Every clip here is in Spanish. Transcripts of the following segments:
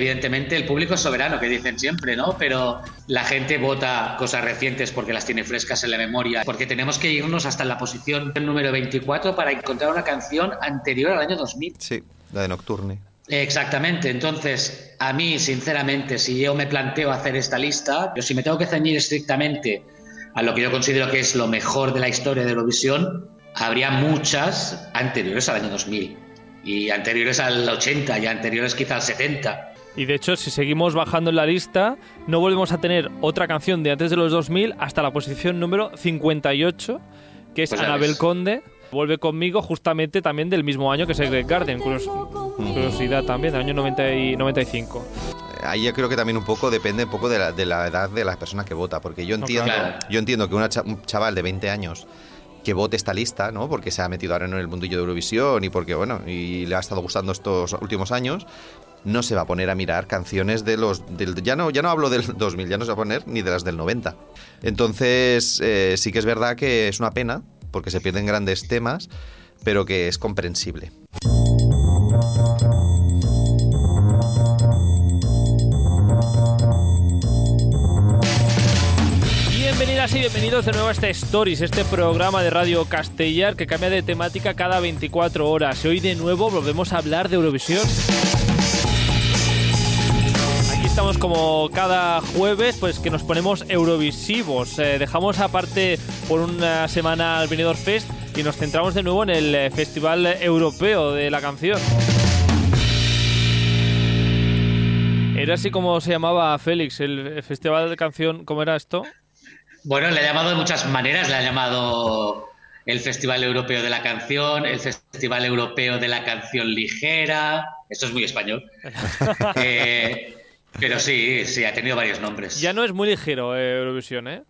Evidentemente el público es soberano, que dicen siempre, ¿no? Pero la gente vota cosas recientes porque las tiene frescas en la memoria, porque tenemos que irnos hasta la posición número 24 para encontrar una canción anterior al año 2000. Sí, la de Nocturne. Exactamente, entonces a mí sinceramente si yo me planteo hacer esta lista, yo si me tengo que ceñir estrictamente a lo que yo considero que es lo mejor de la historia de Eurovisión, habría muchas anteriores al año 2000 y anteriores al 80 y anteriores quizá al 70. Y de hecho, si seguimos bajando en la lista, no volvemos a tener otra canción de antes de los 2000 hasta la posición número 58, que es Pues Anabel ves. Conde. Vuelve conmigo justamente también del mismo año que Secret Garden. Curios- curiosidad también, del año 90 y 95. Ahí yo creo que también un poco depende un poco de la, de la edad de la persona que vota, porque yo entiendo, yo entiendo que una cha- un chaval de 20 años que vote esta lista, ¿no? Porque se ha metido ahora en el mundillo de Eurovisión y porque, bueno, y le ha estado gustando estos últimos años, no se va a poner a mirar canciones de los... Del, ya, no, ya no hablo del 2000, ya no se va a poner ni de las del 90. Entonces, eh, sí que es verdad que es una pena, porque se pierden grandes temas, pero que es comprensible. Bienvenidas y bienvenidos de nuevo a este Stories, este programa de Radio Castellar que cambia de temática cada 24 horas. Y hoy de nuevo volvemos a hablar de Eurovisión. Estamos como cada jueves, pues que nos ponemos eurovisivos. Eh, dejamos aparte por una semana al Benidorm Fest y nos centramos de nuevo en el eh, Festival Europeo de la Canción. Era así como se llamaba Félix, el Festival de Canción, ¿cómo era esto? Bueno, le ha llamado de muchas maneras, le ha llamado el Festival Europeo de la Canción, el Festival Europeo de la Canción Ligera, esto es muy español, Eh, pero sí, sí, ha tenido varios nombres. Ya no es muy ligero eh, Eurovisión, ¿eh?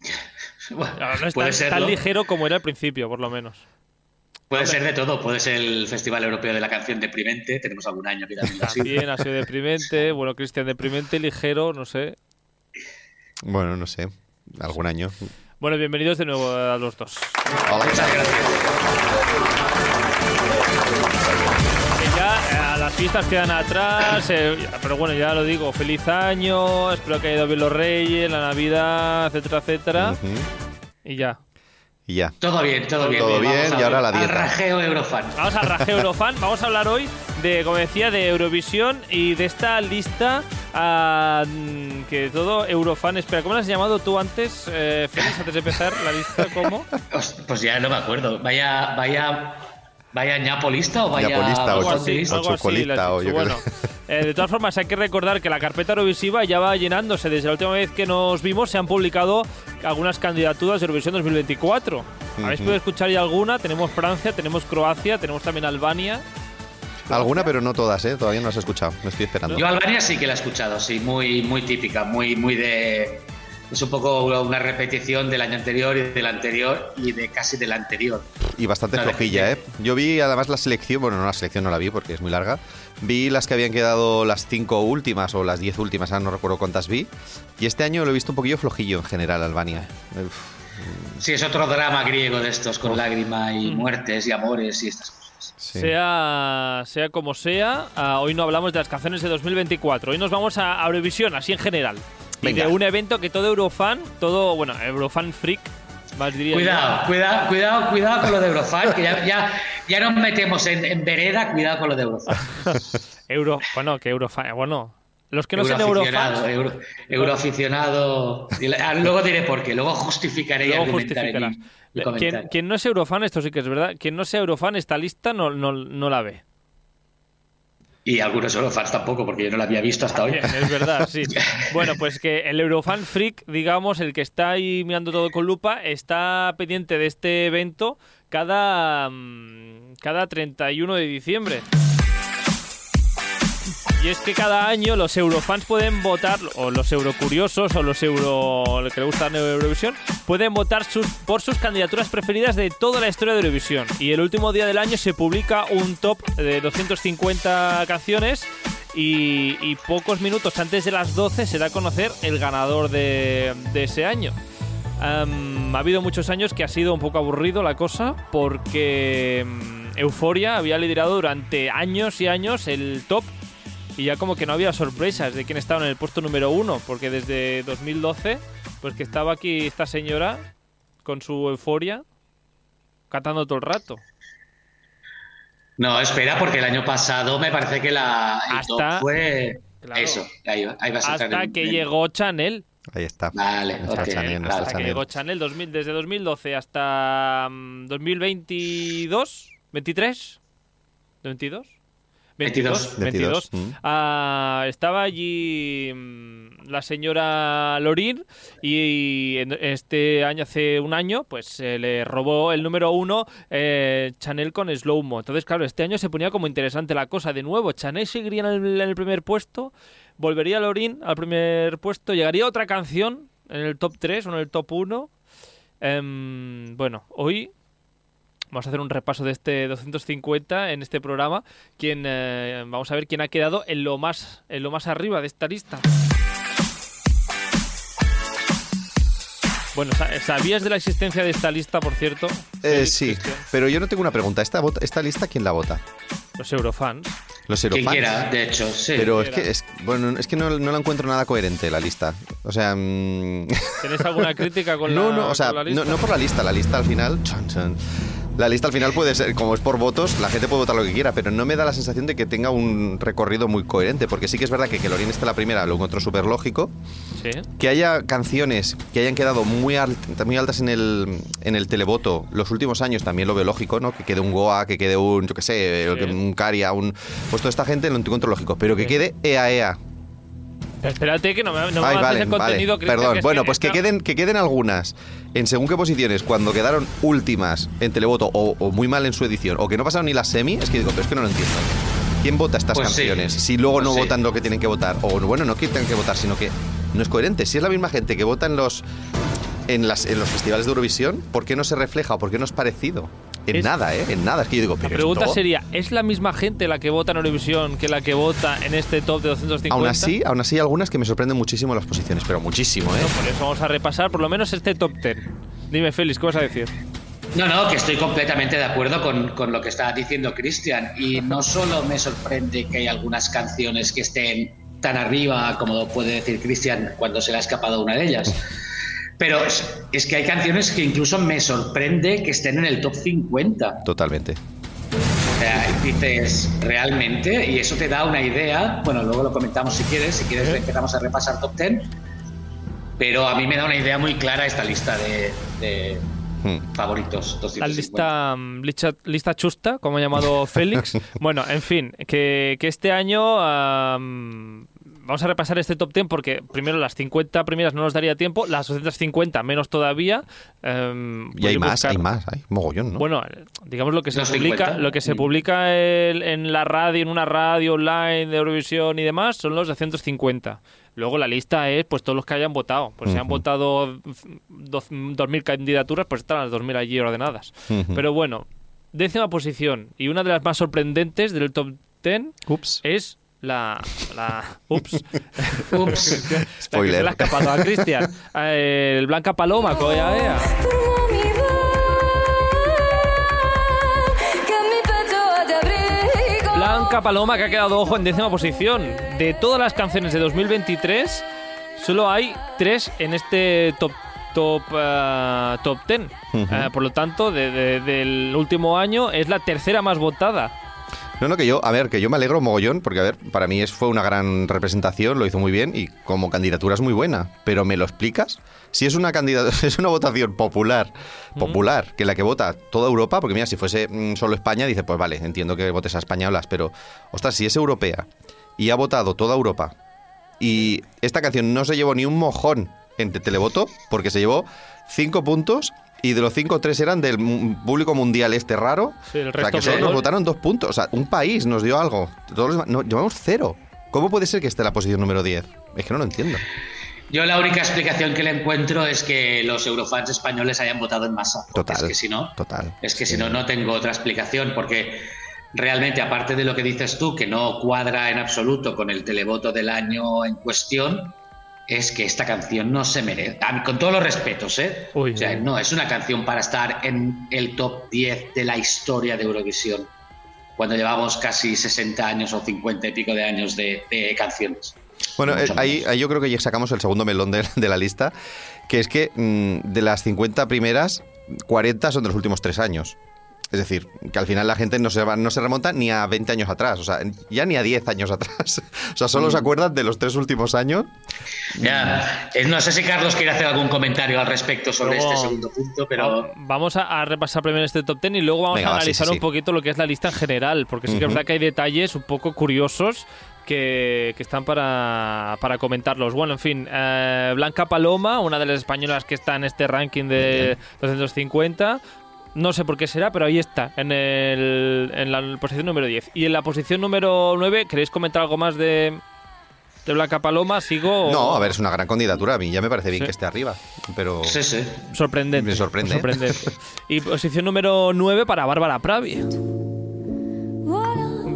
Bueno, No, no es puede tan, serlo. tan ligero como era al principio, por lo menos. Puede ser de todo, puede ser el Festival Europeo de la Canción deprimente, tenemos algún año que también ha sido. También ha sido deprimente, bueno, Cristian, deprimente, ligero, no sé. Bueno, no sé, algún año. Bueno, bienvenidos de nuevo a los dos. Hola. Muchas gracias. Fiestas quedan atrás, eh, pero bueno, ya lo digo, feliz año, espero que haya ido bien los reyes, la Navidad, etcétera, etcétera. Y ya. Y ya. Todo bien, todo bien. Todo bien, y ahora la Al dieta. rajeo Eurofan. Vamos al Raje Eurofan. Vamos a hablar hoy de, como decía, de Eurovisión y de esta lista ah, que todo Eurofan. Espera, ¿cómo la has llamado tú antes, eh, Félix, antes de empezar la lista? ¿Cómo? Pues ya no me acuerdo. Vaya, vaya, vaya ñapolista o vaya Ñapolista o Algo Ocho- así, chocolista. o yo Bueno, eh, de todas formas, hay que recordar que la carpeta Eurovisiva ya va llenándose. Desde la última vez que nos vimos se han publicado algunas candidaturas de Eurovisión 2024. ¿Habéis podido escuchar ya alguna? Tenemos Francia, tenemos Croacia, tenemos también Albania. Alguna, pero no todas, ¿eh? Todavía no las he escuchado. Me estoy esperando. Yo Albania sí que la he escuchado, sí, muy, muy típica, muy, muy de. Es un poco una repetición del año anterior y del anterior y de casi del anterior. Y bastante flojilla, ¿eh? Yo vi además la selección, bueno, no la selección no la vi porque es muy larga. Vi las que habían quedado las cinco últimas o las diez últimas, ahora no recuerdo cuántas vi. Y este año lo he visto un poquillo flojillo en general, Albania. Uf, Sí, es otro drama griego de estos, con lágrima y muertes y amores y estas cosas. sí. Sea, sea como sea, ah, hoy no hablamos de las canciones de 2024. Hoy nos vamos a Eurovisión, así en general. Y de un evento que todo Eurofan, todo, bueno, Eurofan freak, más diría. Cuidado, cuidado, cuidado, cuidado con lo de Eurofan, que ya, ya, ya nos metemos en, en vereda, cuidado con lo de Eurofan. Euro, bueno, que Eurofan, bueno, los que no sean Eurofans, euro, euroaficionado. Ah, Luego diré por qué, luego justificaré y argumentaré mi- mi. Quien, quien no es Eurofan, esto sí que es verdad, quien no sea Eurofan, esta lista no, no, no la ve. Y algunos Eurofans tampoco, porque yo no la había visto hasta hoy. Es verdad, sí. Bueno, pues que el Eurofan Freak, digamos, el que está ahí mirando todo con lupa, está pendiente de este evento cada, mm, cada 31 de diciembre. Y es que cada año los eurofans pueden votar, o los eurocuriosos, o los euro que le gustan Eurovisión, pueden votar por sus candidaturas preferidas de toda la historia de Eurovisión. Y el último día del año se publica un top de 250 canciones y, y pocos minutos antes de las 12 se da a conocer el ganador de, ese año. Ha habido muchos años que ha sido un poco aburrido la cosa porque mm, Euforia había liderado durante años y años el top y ya como que no había sorpresas de quién estaba en el puesto número uno, porque desde 2012, pues que estaba aquí esta señora con su euforia cantando todo el rato. No, espera, porque el año pasado me parece que la el Hasta- top fue Claro. eso. Ahí, va- ahí vas a Hasta entrar en- que en- llegó Chanel. Ahí está. Vale, Nuestra ok, Chanel, nuestra claro. Hasta que Chanel. llegó Chanel 2000, desde 2012 hasta mm, 2022, 23, 22, 22. 22. 22, mm. Ah, estaba allí mm, la señora Lorin y este año, hace un año, pues se le robó el número uno eh, Chanel con Slow Mo. Entonces, claro, este año se ponía como interesante la cosa. De nuevo, Chanel seguiría en el, en el primer puesto, volvería Lorin al primer puesto, llegaría otra canción en el top 3 o en el top 1. Em, bueno, hoy vamos a hacer un repaso de este 250 en este programa. Quién, eh, vamos a ver quién ha quedado en lo más, en lo más arriba de esta lista. Bueno, sa- ¿sabías de la existencia de esta lista, por cierto? Eh, sí, pero yo no tengo una pregunta. ¿Esta, vota- esta lista quién la vota? Los eurofans. Los Quien Eurofans. quiera, de hecho, sí. Pero es que, es, bueno, es que no, no la encuentro nada coherente la lista. O sea, mm, ¿Tenéis alguna crítica con no, la, no, o sea, con la lista? no, no por la lista. La lista al final, chon, chon. La lista al final puede ser, como es por votos, la gente puede votar lo que quiera, pero no me da la sensación de que tenga un recorrido muy coherente, porque sí que es verdad que que Lorin esté la primera lo encuentro súper lógico. Sí. Que haya canciones que hayan quedado muy, al- muy altas en el, en el televoto los últimos años también lo veo lógico, ¿no? Que quede un Goa, que quede un, yo qué sé, Sí. un Caria, un... Pues toda esta gente lo encuentro lógico, pero que Sí. quede EAEA. Espérate que no me, no me Ay, vale, el vale, contenido, Cristian, perdón. que es bueno, pues que queden, que queden algunas en según qué posiciones cuando quedaron últimas en televoto o, o muy mal en su edición o que no pasaron ni la semi, es que digo, pero es que no lo entiendo. ¿Quién vota estas Pues sí. canciones? Si luego Pues no sí. votan lo que tienen que votar. O bueno, no que tengan que votar, sino que no es coherente. Si es la misma gente que vota en los, en las, en los festivales de Eurovisión, ¿por qué no se refleja o por qué no es parecido? En Es- nada, ¿eh? En nada. Es que yo digo, La pero pregunta esto- sería, ¿es la misma gente la que vota en Eurovisión que la que vota en este top de 250? Aún así, aún así hay algunas que me sorprenden muchísimo las posiciones, pero muchísimo, ¿eh? No, por eso vamos a repasar por lo menos este top 10. Dime, Félix, ¿qué vas a decir? No, no, que estoy completamente de acuerdo con, con lo que está diciendo Cristian. Y no solo me sorprende que hay algunas canciones que estén tan arriba como puede decir Cristian cuando se le ha escapado una de ellas. Pero es, es que hay canciones que incluso me sorprende que estén en el top 50. Totalmente. O sea, dices, realmente, y eso te da una idea, bueno, luego lo comentamos si quieres, si quieres empezamos a repasar top 10, pero a mí me da una idea muy clara esta lista de, de Hmm. favoritos. La 250. lista, mm, lista, lista chusta, como ha llamado Félix. bueno, en fin, que, que este año vamos a repasar este top 10 porque primero las 50 primeras no nos daría tiempo, las 250 menos todavía. em, Y hay más, buscar- hay más, hay mogollón, ¿no? Bueno, digamos lo que se publica, 50. lo que se publica el- en la radio, en una radio online de Eurovisión y demás, son los de 150. Luego la lista es pues todos los que hayan votado. Pues si han votado dos- 2.000 candidaturas, pues están las 2.000 allí ordenadas. Ujú. Pero bueno, décima posición y una de las más sorprendentes del top 10 Ups. es la... la ups. Ups. La Spoiler. se le ha escapado a Cristian. Eh, el Blanca Paloma, que pecho haya abrigo. Blanca Paloma que ha quedado ojo en décima posición. De todas las canciones de 2023, solo hay tres en este top top eh, top 10. Ujú. Eh, por lo tanto, de- de- del último año es la tercera más votada. No, no, que yo, a ver, que yo me alegro mogollón, porque a ver, para mí es, fue una gran representación, lo hizo muy bien y como candidatura es muy buena. Pero ¿me lo explicas? Si es una candidatura, es una votación popular, popular, que la que vota toda Europa, porque mira, si fuese mm, solo España, dice, pues vale, entiendo que votes a españolas, pero, ostras, si es europea y ha votado toda Europa y esta canción no se llevó ni un mojón en te- televoto, porque se llevó cinco puntos y de los cinco, tres eran del público mundial este raro. Sí, el o sea, que solo nos votaron dos puntos. O sea, un país nos dio algo. Todos los demás- no, llevamos cero. ¿Cómo puede ser que esté en la posición número 10? Es que no lo entiendo. Yo la única explicación que le encuentro es que los eurofans españoles hayan votado en masa. Total. Es que si no, Total. es que si no, no tengo otra explicación, porque realmente, aparte de lo que dices tú, que no cuadra en absoluto con el televoto del año en cuestión, es que esta canción no se merece. Con todos los respetos, ¿eh? Uy, o sea, uy. no es una canción para estar en el top 10 de la historia de Eurovisión. cuando llevamos casi 60 años o 50 y pico de años de, de canciones. Bueno, eh, ahí, ahí yo creo que ya sacamos el segundo melón de, de la lista, que es que mm, de las 50 primeras, 40 son de los últimos tres años. Es decir, que al final la gente no se, va- no se remonta ni a 20 años atrás, o sea, ya ni a 10 años atrás. O sea, solo se acuerdan de los tres últimos años. Ya, eh, no sé si Carlos quiere hacer algún comentario al respecto sobre Luego- este segundo punto, pero Va- Vamos a, a repasar primero este top 10 y luego vamos Venga, a va, sí, analizar sí, un sí. poquito lo que es la lista en general, porque sí que es Ujú. verdad que hay detalles un poco curiosos que, que están para, para comentarlos. Bueno, en fin, eh, Blanca Paloma, una de las españolas que está en este ranking de 250. No sé por qué será, pero ahí está, en, el, en la posición número 10. Y en la posición número 9, ¿queréis comentar algo más de, de Blanca Paloma? ¿Sigo? o- No, a ver, es una gran candidatura. A mí ya me parece bien Sí. que esté arriba, pero... sí, sí. Sorprendente. Me sorprende. sorprendente. y posición número 9 para Bárbara Pravi.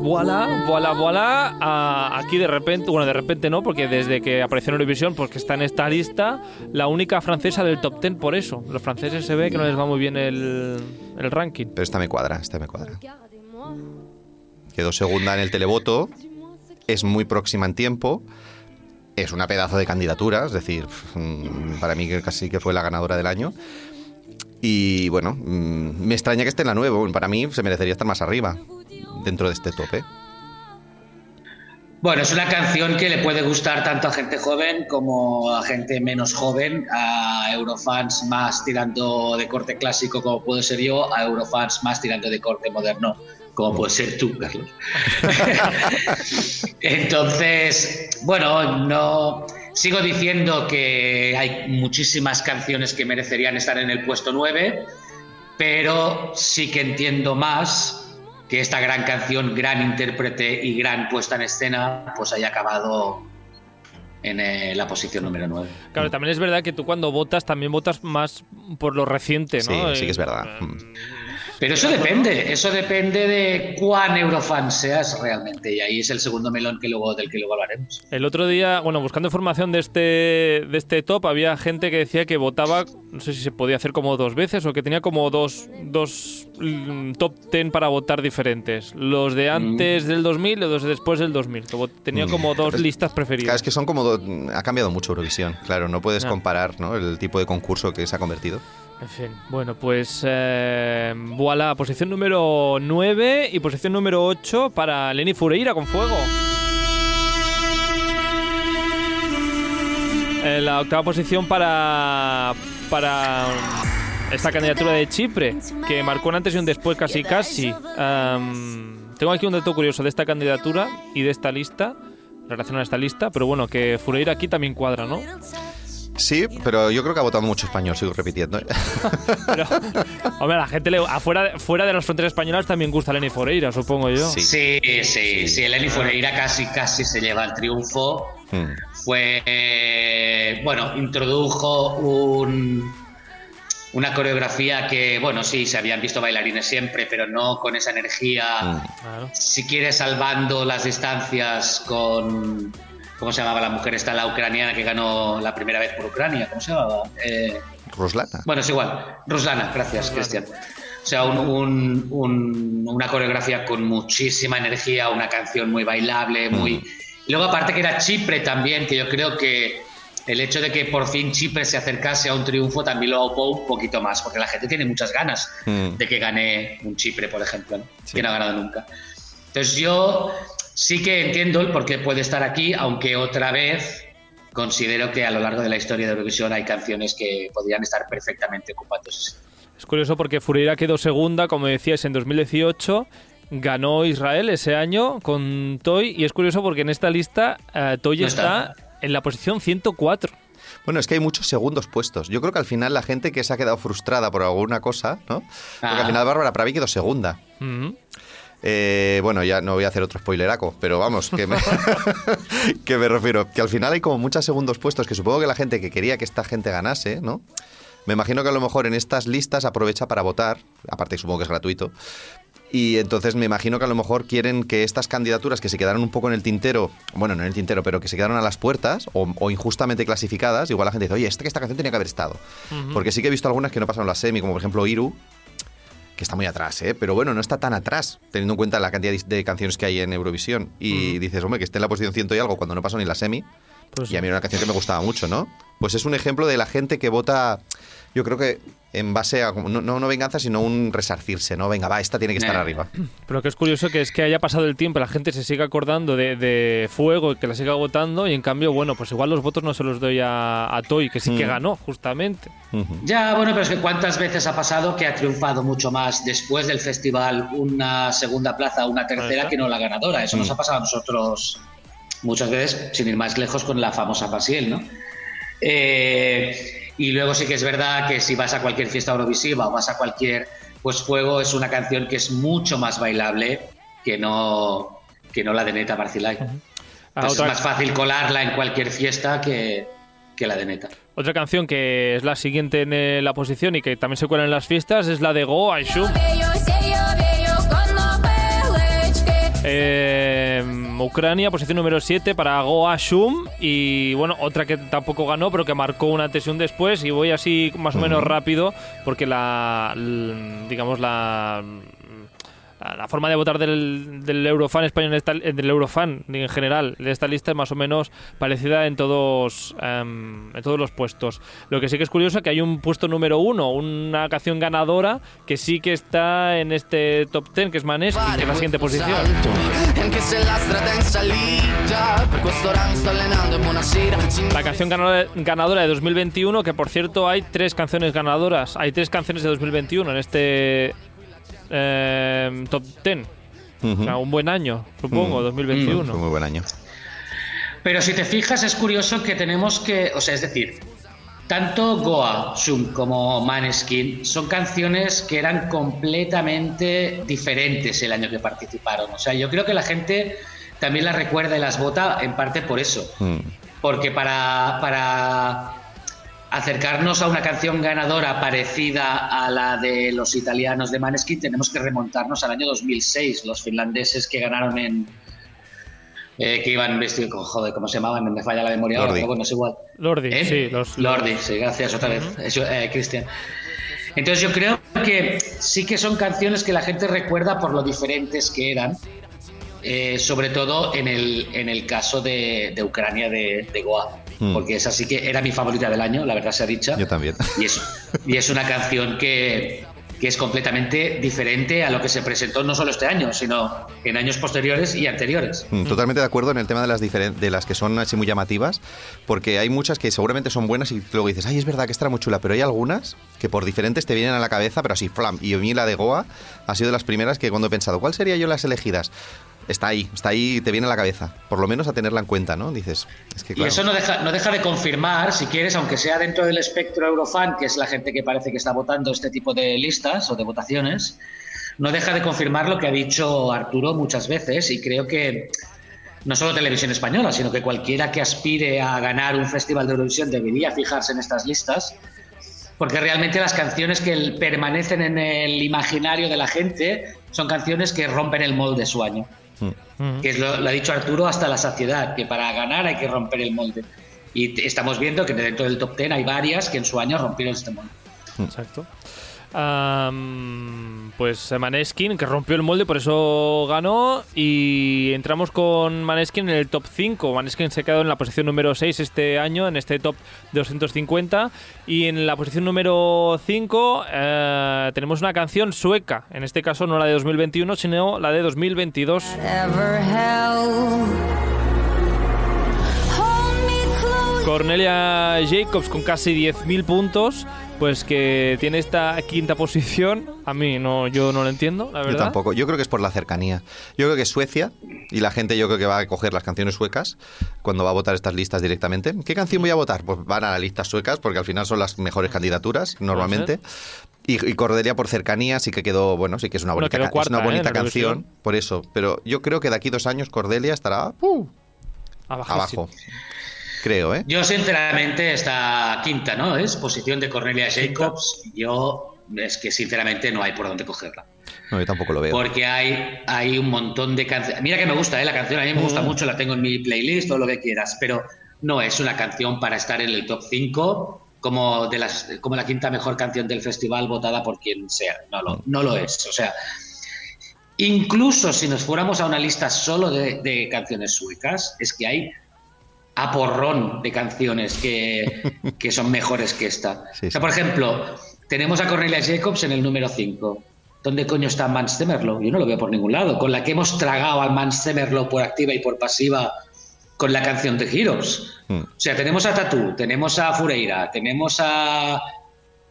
Voilà, voilà, voilà. Ah, aquí de repente, bueno, de repente no, porque desde que apareció en Eurovisión, porque está en esta lista, la única francesa del top 10 por eso. Los franceses se ve que no les va muy bien el, el ranking. Pero esta me cuadra, esta me cuadra. Quedó segunda en el televoto, es muy próxima en tiempo, es una pedazo de candidatura, es decir, mm, para mí que casi que fue la ganadora del año. Y bueno, mm, me extraña que esté en la nueva, para mí se merecería estar más arriba dentro de este tope. Bueno, es una canción que le puede gustar tanto a gente joven como a gente menos joven, a eurofans más tirando de corte clásico como puedo ser yo, a eurofans más tirando de corte moderno como puedes ser tú, Carlos. Entonces, bueno, no sigo diciendo que hay muchísimas canciones que merecerían estar en el puesto 9, pero sí que entiendo más que esta gran canción, gran intérprete y gran puesta en escena, pues haya acabado en eh, la posición número 9. Claro, también es verdad que tú cuando votas también votas más por lo reciente, ¿no? Sí, sí que es verdad. Eh, Mm. Pero eso depende, eso depende de cuán eurofan seas realmente, y ahí es el segundo melón que luego, del que luego hablaremos. El otro día, bueno, buscando información de este, de este top, había gente que decía que votaba, no sé si se podía hacer como dos veces o que tenía como dos, dos mm, top ten para votar diferentes. Los de antes del 2000 y los de después del 2000. Que vot- tenía Mm. como dos listas Claro, preferidas. es que son como... do- ha cambiado mucho Eurovisión, claro, no puedes Ah. comparar ¿no? el tipo de concurso que se ha convertido. En fin, bueno, pues eh, voilà, posición número 9 y posición número 8 para Lenny Fureira con fuego. En la octava posición para para esta candidatura de Chipre, que marcó un antes y un después casi casi. Am, tengo aquí un dato curioso de esta candidatura y de esta lista, relacionado a esta lista, pero bueno, que Fureira aquí también cuadra, ¿no? Sí, pero yo creo que ha votado mucho español, sigo repitiendo. ¿eh? Pero, hombre, a la gente le, afuera, fuera de las fronteras españolas también gusta Lenny Foreira, supongo yo. Sí. Sí, sí, sí, Eleni Fureira casi, casi se lleva el triunfo. Mm. Fue, eh, bueno, introdujo un, una coreografía que, bueno, sí, se habían visto bailarines siempre, pero no con esa energía. Mm. Claro. Si quieres, salvando las distancias con. ¿Cómo se llamaba la mujer esta, la ucraniana que ganó la primera vez por Ucrania? ¿Cómo se llamaba? Eh, Ruslana. bueno, es igual. Ruslana, gracias, Cristian. O sea, un- un- un- una coreografía con muchísima energía, una canción muy bailable, muy... Y luego aparte que era Chipre también, que yo creo que el hecho de que por fin Chipre se acercase a un triunfo también lo aupó un poquito más, porque la gente tiene muchas ganas Mm. de que gane un Chipre, por ejemplo, ¿no? Sí. que no ha ganado nunca. Entonces yo sí que entiendo el por qué puede estar aquí, aunque otra vez considero que a lo largo de la historia de Eurovisión hay canciones que podrían estar perfectamente ocupando. Es curioso porque Fureira quedó segunda, como decíais, en 2018. Ganó Israel ese año con Toy. Y es curioso porque en esta lista eh, Toy No está. está. en la posición 104. Bueno, es que hay muchos segundos puestos. Yo creo que al final la gente que se ha quedado frustrada por alguna cosa, ¿no? Porque Ah. al final Bárbara Pravi quedó segunda. Eh, bueno, ya no voy a hacer otro spoileraco, pero vamos, que me, que me refiero, que al final hay como muchos segundos puestos que supongo que la gente que quería que esta gente ganase, ¿no? Me imagino que a lo mejor en estas listas aprovecha para votar, aparte supongo que es gratuito, y entonces me imagino que a lo mejor quieren que estas candidaturas que se quedaron un poco en el tintero, bueno, no en el tintero, pero que se quedaron a las puertas o, o injustamente clasificadas, igual la gente dice, oye, esta, esta canción tenía que haber estado. Porque sí que he visto algunas que no pasaron la semi, como por ejemplo Iru, que está muy atrás, ¿eh? pero bueno, no está tan atrás, teniendo en cuenta la cantidad de canciones que hay en Eurovisión. Y dices, hombre, que esté en la posición ciento y algo cuando no pasó ni la semi. Pues y a mí era una canción que me gustaba mucho, ¿no? Pues es un ejemplo de la gente que vota, yo creo que en base a, no, no, no venganza, sino un resarcirse, ¿no? Venga, va, esta tiene que estar Eh. arriba. Pero que es curioso que es que haya pasado el tiempo, la gente se siga acordando de, de Fuego y que la siga votando y en cambio, bueno, pues igual los votos no se los doy a, a Toy, que sí que Mm. ganó, justamente. Ya, bueno, pero es que cuántas veces ha pasado que ha triunfado mucho más después del festival una segunda plaza, una tercera que no la ganadora. Eso nos Mm. ha pasado a nosotros muchas veces, sin ir más lejos, con la famosa Pasiel, ¿no? Eh, y luego sí que es verdad que si vas a cualquier fiesta eurovisiva o vas a cualquier, pues Fuego es una canción que es mucho más bailable que no, que no la de Neta Barcilay. Ah, otra, es más fácil colarla en cualquier fiesta que, que la de Neta. otra canción que es la siguiente en eh, la posición y que también se cuela en las fiestas es la de Go I Shoot. Eh, Ucrania, posición número 7 para Go Ashum. Y bueno, otra que tampoco ganó, pero que marcó una tensión después. Y voy así más o menos rápido, porque la. digamos, la. La, forma de votar del, del Eurofan español, eh, del Eurofan en general, de esta lista es más o menos parecida en todos, em, en todos los puestos. Lo que sí que es curioso es que hay un puesto número uno, una canción ganadora que sí que está en este top 10, que es Maneskin, que es la siguiente posición. La canción ganadora de 2021, que por cierto hay tres canciones ganadoras, hay tres canciones de 2021 en este eh, top 10. Ujú. O sea, un buen año, supongo, Mm. 2021. Fue muy buen año. Pero si te fijas, es curioso que tenemos que, o sea, es decir, tanto Goa, Shum como Maneskin son canciones que eran completamente diferentes el año que participaron. O sea, yo creo que la gente también las recuerda y las vota en parte por eso. Mm. Porque para, para acercarnos a una canción ganadora parecida a la de los italianos de Maneskin, tenemos que remontarnos al año 2006, los finlandeses que ganaron en... eh, que iban vestidos con, joder, ¿cómo se llamaban? Me falla la memoria ahora, Lordi. pero bueno, es igual. Lordi, ¿Eh? sí, los, Lordi, sí, gracias otra vez, Eso, eh, Cristian. Entonces yo creo que sí que son canciones que la gente recuerda por lo diferentes que eran, eh, sobre todo en el, en el caso de, de Ucrania de, de Goa, Mm. porque esa sí que era mi favorita del año, la verdad sea dicha. Yo también. Y es, y es una canción que, que es completamente diferente a lo que se presentó no solo este año, sino en años posteriores y anteriores. Mm, Totalmente de acuerdo en el tema de las, de las que son así muy llamativas, porque hay muchas que seguramente son buenas y luego dices, ay, es verdad que estará muy chula, pero hay algunas que por diferentes te vienen a la cabeza, pero así, flam. Y a mí la de Goa ha sido de las primeras que cuando he pensado, ¿cuál sería yo las elegidas? Está ahí, está ahí, te viene a la cabeza. Por lo menos a tenerla en cuenta, ¿no? Dices, es que Y eso no deja, no deja de confirmar, si quieres, aunque sea dentro del espectro Eurofan, que es la gente que parece que está votando este tipo de listas o de votaciones, no deja de confirmar lo que ha dicho Arturo muchas veces y creo que no solo Televisión Española, sino que cualquiera que aspire a ganar un festival de Eurovisión debería fijarse en estas listas, porque realmente las canciones que permanecen en el imaginario de la gente son canciones que rompen el molde de su año Mm. que es lo, lo ha dicho Arturo hasta la saciedad, que para ganar hay que romper el molde. Y estamos viendo que dentro del top 10 hay varias que en su año rompieron este molde. Exacto. Pues eh, Maneskin, que rompió el molde, por eso ganó. Y entramos con Maneskin en el top 5. Maneskin se quedó en la posición número 6 este año, en este top 250. Y en la posición número 5 eh, tenemos una canción sueca. En este caso no la de 2021, sino la de 2022. Ever held. Hold me close. Cornelia Jacobs con casi 10.000 puntos, pues que tiene esta quinta posición. A mí no, yo no lo entiendo, la verdad. Yo tampoco. Yo creo que es por la cercanía. Yo creo que Suecia y la gente yo creo que va a coger las canciones suecas cuando va a votar estas listas directamente. ¿Qué canción voy a votar? Pues van a las listas suecas porque al final son las mejores candidaturas normalmente. Y, y Cordelia por cercanía sí que quedó, bueno, sí que es una Bueno, bonita, quedó ca- es cuarta, una ¿eh? bonita canción, por eso. Pero yo creo que de aquí dos años Cordelia estará uh, abajo. Creo, ¿eh? Yo, sinceramente, esta quinta, ¿no? Es posición de Cornelia Jacobs. Yo, es que sinceramente no hay por dónde cogerla. No, yo tampoco lo veo. Porque hay, hay un montón de canciones. Mira que me gusta, ¿eh? La canción a mí me gusta mucho, la tengo en mi playlist, todo lo que quieras, pero no es una canción para estar en el top 5 como, de las, como la quinta mejor canción del festival votada por quien sea. No lo, no lo es. O sea, incluso si nos fuéramos a una lista solo de, de canciones suecas, es que hay a porrón de canciones que, que son mejores que esta. Sí, o sea, por ejemplo, tenemos a Cornelia Jacobs en el número 5. ¿Dónde coño está Mans Temerlo? Yo no lo veo por ningún lado. Con la que hemos tragado al Mans Temerlo por activa y por pasiva con la canción de Heroes. Mm. O sea, tenemos a Tatu, tenemos a Fureira, tenemos a,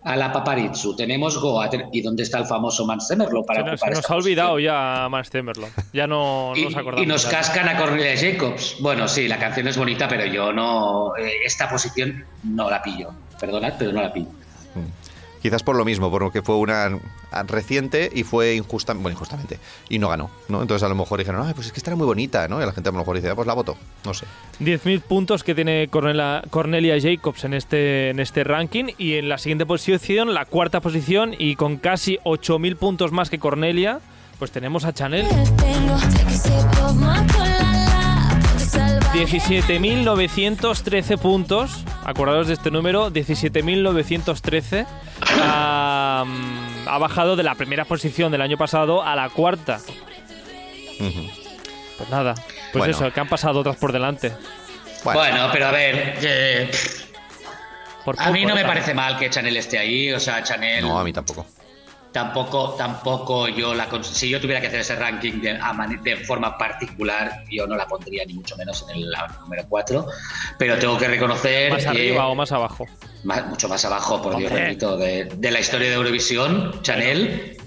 a la Paparizzu, tenemos Goa. ten- ¿Y dónde está el famoso Mans Temerlo para Se nos, ocupar se nos ha olvidado posición? ya Mans Temerlo. Ya no, no Y, nos acordamos. y nos cascan a Cornelia Jacobs. Bueno, sí, la canción es bonita, pero yo no. eh, esta posición no la pillo. Perdonad, pero no la pillo. Quizás por lo mismo, porque fue una reciente y fue injusta, bueno, injustamente, y no ganó, ¿no? Entonces a lo mejor dijeron, ay, pues es que esta era muy bonita, ¿no? Y la gente a lo mejor dice, "Ah, pues la voto, no sé. 10.000 puntos que tiene Cornelia, Cornelia Jacobs en este, en este ranking y en la siguiente posición, la cuarta posición y con casi 8.000 puntos más que Cornelia, pues tenemos a Chanel. 17.913 puntos, acordados de este número, 17.913. Ha, ha bajado de la primera posición del año pasado a la cuarta. Pues nada, pues Bueno. eso, que han pasado otras por delante. Bueno, Bueno, pero a ver. eh, Por a mí no me parece mal que Chanel esté ahí. O sea, Chanel. no, a mí tampoco. Tampoco, tampoco yo la. Si yo tuviera que hacer ese ranking de, de forma particular, yo no la pondría ni mucho menos en el número 4. Pero tengo que reconocer. ¿Más arriba o más abajo? más- mucho más abajo, por Dios, repito, de, de la historia de Eurovisión, Chanel.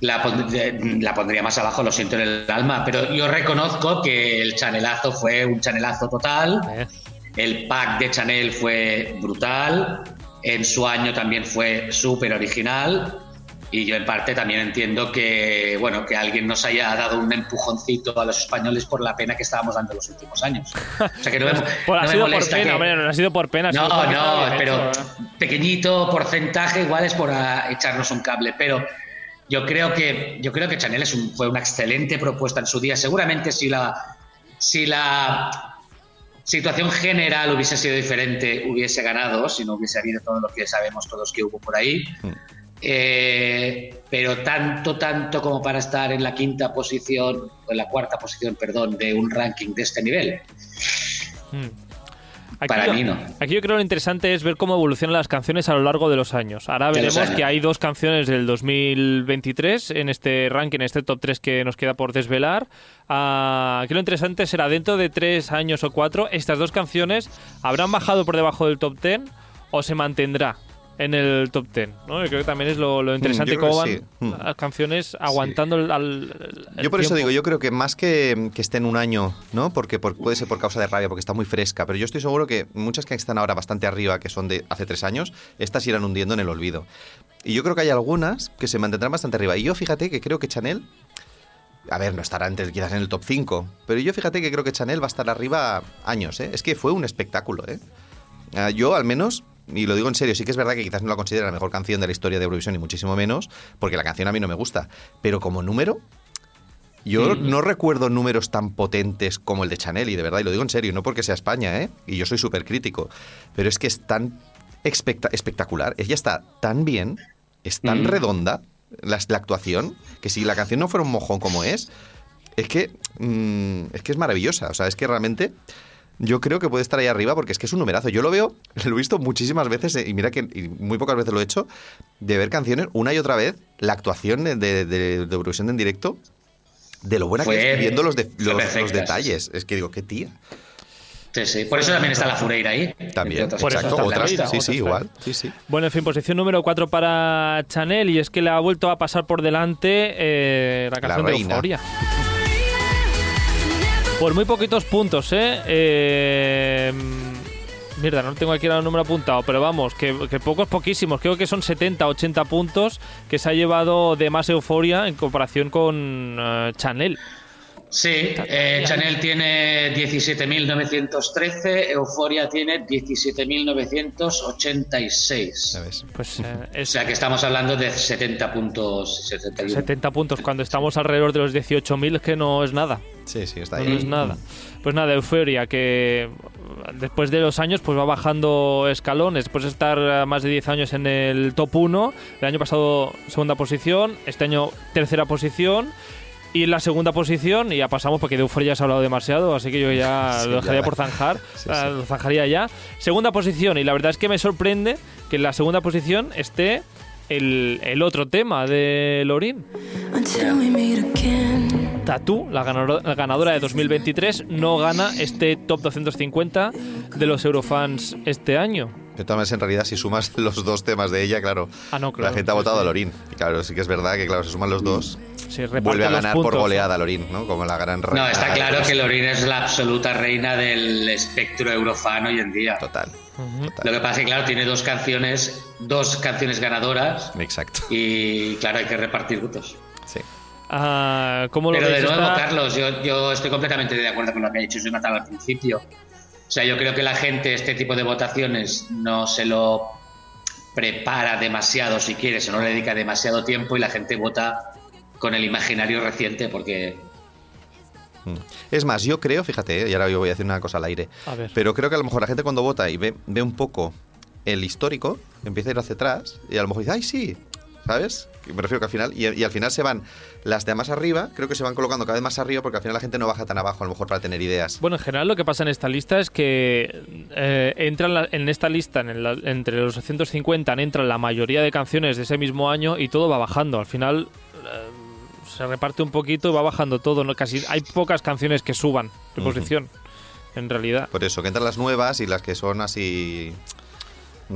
La, la pondría más abajo, lo siento en el alma, pero yo reconozco que el chanelazo fue un chanelazo total. Eh. El pack de Chanel fue brutal. En su año también fue súper original. Y yo en parte también entiendo que, bueno, que alguien nos haya dado un empujoncito a los españoles por la pena que estábamos dando los últimos años. O sea que no me, Por- ha no me sido por molesta pena, que- hombre, no ha sido por pena. no, no, pero hecho, ¿eh? pequeñito porcentaje igual es por echarnos un cable, pero yo creo que yo creo que Chanel es un- fue una excelente propuesta en su día. Seguramente si la si la situación general hubiese sido diferente, hubiese ganado, si no hubiese habido todo lo que sabemos todos que hubo por ahí. Mm. Eh, pero tanto, tanto como para estar en la quinta posición, o en la cuarta posición, perdón, de un ranking de este nivel. Mm. Aquí Para yo- mí no. Aquí yo creo que lo interesante es ver cómo evolucionan las canciones a lo largo de los años. Ahora De veremos años. que hay dos canciones del 2023 en este ranking, en este top 3 que nos queda por desvelar. Ah, aquí lo interesante será dentro de tres años o cuatro, estas dos canciones habrán bajado por debajo del top 10 o se mantendrá en el top 10. ¿no? Yo creo que también es lo, lo interesante creo cómo van sí. Mm. las canciones aguantando el, al- el Yo por eso digo, yo creo que más que, que esté en un año, ¿no? Porque por- puede ser por causa de rabia, porque está muy fresca, pero yo estoy seguro que muchas que están ahora bastante arriba, que son de hace tres años, estas irán hundiendo en el olvido. Y yo creo que hay algunas que se mantendrán bastante arriba. Y yo fíjate que creo que Chanel, a ver, no estará antes quizás en el top 5, pero yo fíjate que creo que Chanel va a estar arriba años, ¿eh? Es que fue un espectáculo, ¿eh? Ah, yo al menos, y lo digo en serio, sí que es verdad que quizás no la considero la mejor canción de la historia de Eurovisión, ni muchísimo menos, porque la canción a mí no me gusta, pero como número, yo Mm. no recuerdo números tan potentes como el de Chanel, y de verdad, y lo digo en serio, no porque sea España, ¿eh? Y yo soy súper crítico, pero es que es tan especta- espectacular, ella está tan bien, es tan Mm. redonda la, la actuación, que si la canción no fuera un mojón como es, es que, mm, es que es maravillosa, o sea, es que realmente... Yo creo que puede estar ahí arriba porque es que es un numerazo. Yo lo veo, lo he visto muchísimas veces eh, y mira que y muy pocas veces lo he hecho, de ver canciones una y otra vez, la actuación de, de, de- de Eurovisión en directo, de lo buena Fue- que es viendo los, de- los, los detalles. Es que digo, qué tía. Sí, sí. Por eso también está la Fureira ahí. También, otras Por eso exacto. Otras, sí, otras sí, igual. Sí, sí. Bueno, en fin, posición número 4 para Chanel y es que le ha vuelto a pasar por delante eh, la canción de. Euforia. Por muy poquitos puntos, ¿eh? Eh, Mierda, no tengo aquí el número apuntado, pero vamos, que, pocos, poquísimos. Creo que son 70, 80 puntos que se ha llevado de más euforia en comparación con eh, Chanel. Sí, eh, Chanel tiene 17.913, Euforia tiene 17.986. Ya ves. Pues eh, O es sea que estamos hablando de 70 puntos. 71. 70 puntos. Cuando estamos alrededor de los 18.000 es que no es nada. Sí, sí, está ahí. no es nada. Pues nada, Euforia, que después de los años pues va bajando escalones. Después de estar eh, más de 10 años en el top 1, el año pasado segunda posición, este año tercera posición. Y en la segunda posición, y ya pasamos porque de Euforia ya se ha hablado demasiado, así que yo ya Sí, lo dejaría ya. por zanjar, Sí, sí. lo zanjaría ya. Segunda posición, y la verdad es que me sorprende que en la segunda posición esté el, el otro tema de Lorin. Until we meet again. Tatú, la ganadora, la ganadora de 2023, no gana este top 250 de los Eurofans este año. De todas maneras, en realidad, si sumas los dos temas de ella, claro, Ah, no, claro. la gente ha votado a Lorín. Y claro, sí que es verdad que, claro, se suman los dos, reparten vuelve a ganar por goleada Lorín, ¿no? Como la gran No, reina está de claro que Lorin es la absoluta reina del espectro eurofano hoy en día. Total. Lo que pasa es que, claro, tiene dos canciones, dos canciones ganadoras Exacto. y, claro, hay que repartir votos. Sí. Ah, ¿Cómo lo Pero de nuevo, Está- Carlos, yo, yo estoy completamente de acuerdo con lo que ha dicho Jonathan al principio. O sea, yo creo que la gente este tipo de votaciones no se lo prepara demasiado, si quieres, o no le dedica demasiado tiempo y la gente vota con el imaginario reciente porque... Mm. Es más, yo creo, fíjate, ¿eh? y ahora yo voy a decir una cosa al aire, A ver. pero creo que a lo mejor la gente cuando vota y ve, ve un poco el histórico, empieza a ir hacia atrás y a lo mejor dice, ay, sí, ¿sabes? Me refiero que al final, y, y al final se van las de más arriba, creo que se van colocando cada vez más arriba porque al final la gente no baja tan abajo a lo mejor para tener ideas. Bueno, en general lo que pasa en esta lista es que eh, entran la- en esta lista, en entre los 250, entran la mayoría de canciones de ese mismo año y todo va bajando. Al final eh, se reparte un poquito y va bajando todo. ¿no? Casi hay pocas canciones que suban de posición, en realidad. Por eso, que entran las nuevas y las que son así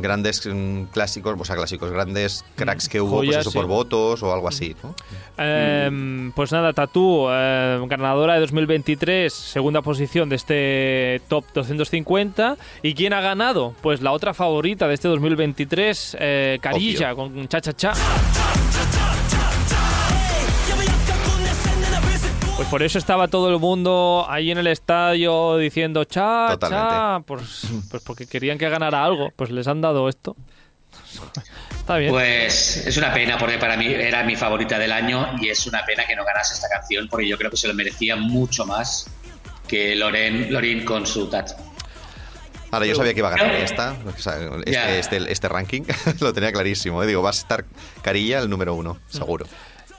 grandes mm, clásicos, o sea, clásicos, grandes cracks que hubo, pues eso, sí. por votos o algo así, ¿no? Eh, pues nada, Tatú, eh, ganadora de 2023, segunda posición de este top 250. ¿Y quién ha ganado? Pues la otra favorita de este 2023, eh, Carilla, con Cha Cha Cha. Pues por eso estaba todo el mundo ahí en el estadio diciendo cha, cha, Totalmente. pues, pues porque querían que ganara algo, pues les han dado esto. Está bien. Pues es una pena porque para mí era mi favorita del año y es una pena que no ganase esta canción porque yo creo que se lo merecía mucho más que Loren, Lorin con su touch. Ahora, yo sabía que iba a ganar esta, este, este, este ranking, lo tenía clarísimo. ¿eh? Digo, va a estar Carilla el número uno, seguro.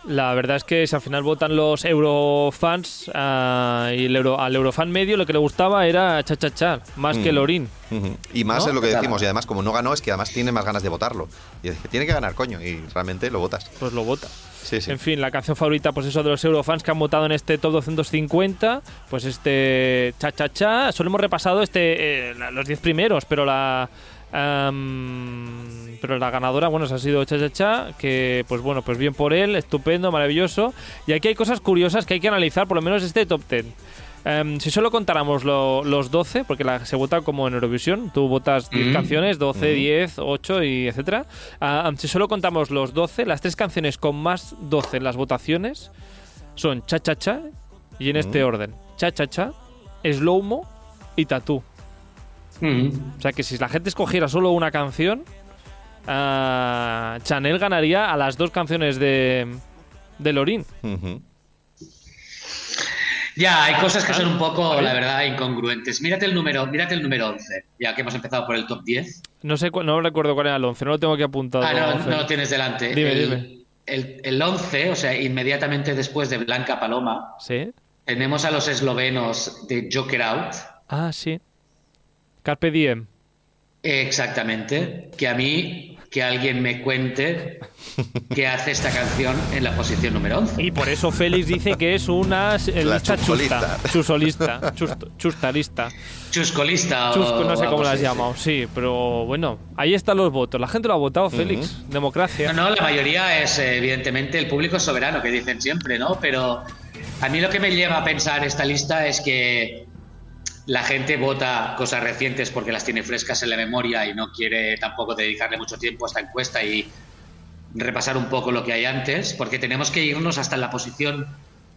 La verdad es que si al final votan los eurofans ah, y el euro, al eurofan medio lo que le gustaba era cha cha cha, más que Mm. Lorin. Ujú. Y más ¿No? es lo que decimos, y además como no ganó, es que además tiene más ganas de votarlo. Y es que tiene que ganar, coño, y realmente lo votas. Pues lo vota. Sí, sí. En fin, la canción favorita, pues eso de los eurofans que han votado en este top 250, pues este cha cha cha. Solo hemos repasado este eh, la- los 10 primeros, pero la am, pero la ganadora, bueno, esa ha sido cha cha cha, que pues bueno, pues bien por él, estupendo, maravilloso. Y aquí hay cosas curiosas que hay que analizar, por lo menos este top 10. Em, si solo contáramos lo- los 12, porque la- se vota como en Eurovisión, tú votas 10 Mm. canciones, 12, Mm. 10, 8 y etcétera. Ah, si solo contamos los 12, las tres canciones con más 12 en las votaciones son Cha Cha Cha y en este Mm. orden: Cha Cha Cha, Slow Mo y Tatú. O sea que si la gente escogiera solo una canción, ah, Chanel ganaría a las dos canciones de, de Lorin. Ujú. Ya, hay cosas que son un poco, la verdad, incongruentes. Mírate el número, mírate el número 11, ya que hemos empezado por el top 10. No sé, no recuerdo cuál era el 11, no lo tengo aquí apuntado. Ah, no, no lo tienes delante. Dime, el, dime. El, el 11, o sea, inmediatamente después de Blanca Paloma, ¿Sí? tenemos a los eslovenos de Joker Out. Ah, sí. Carpe Diem. Exactamente. Que a mí, que alguien me cuente qué hace esta canción en la posición número 11. Y por eso Félix dice que es una eh, La lista chusta. chusolista. Chusolista. chust- chustalista. Chuscolista o Chusco, no sé cómo la has así, llamado. Sí, pero bueno, ahí están los votos. La gente lo ha votado, Félix. Democracia. No, no, la mayoría es, eh, evidentemente, el público soberano, que dicen siempre, ¿no? Pero a mí lo que me lleva a pensar esta lista es que la gente vota cosas recientes porque las tiene frescas en la memoria y no quiere tampoco dedicarle mucho tiempo a esta encuesta y repasar un poco lo que hay antes, porque tenemos que irnos hasta la posición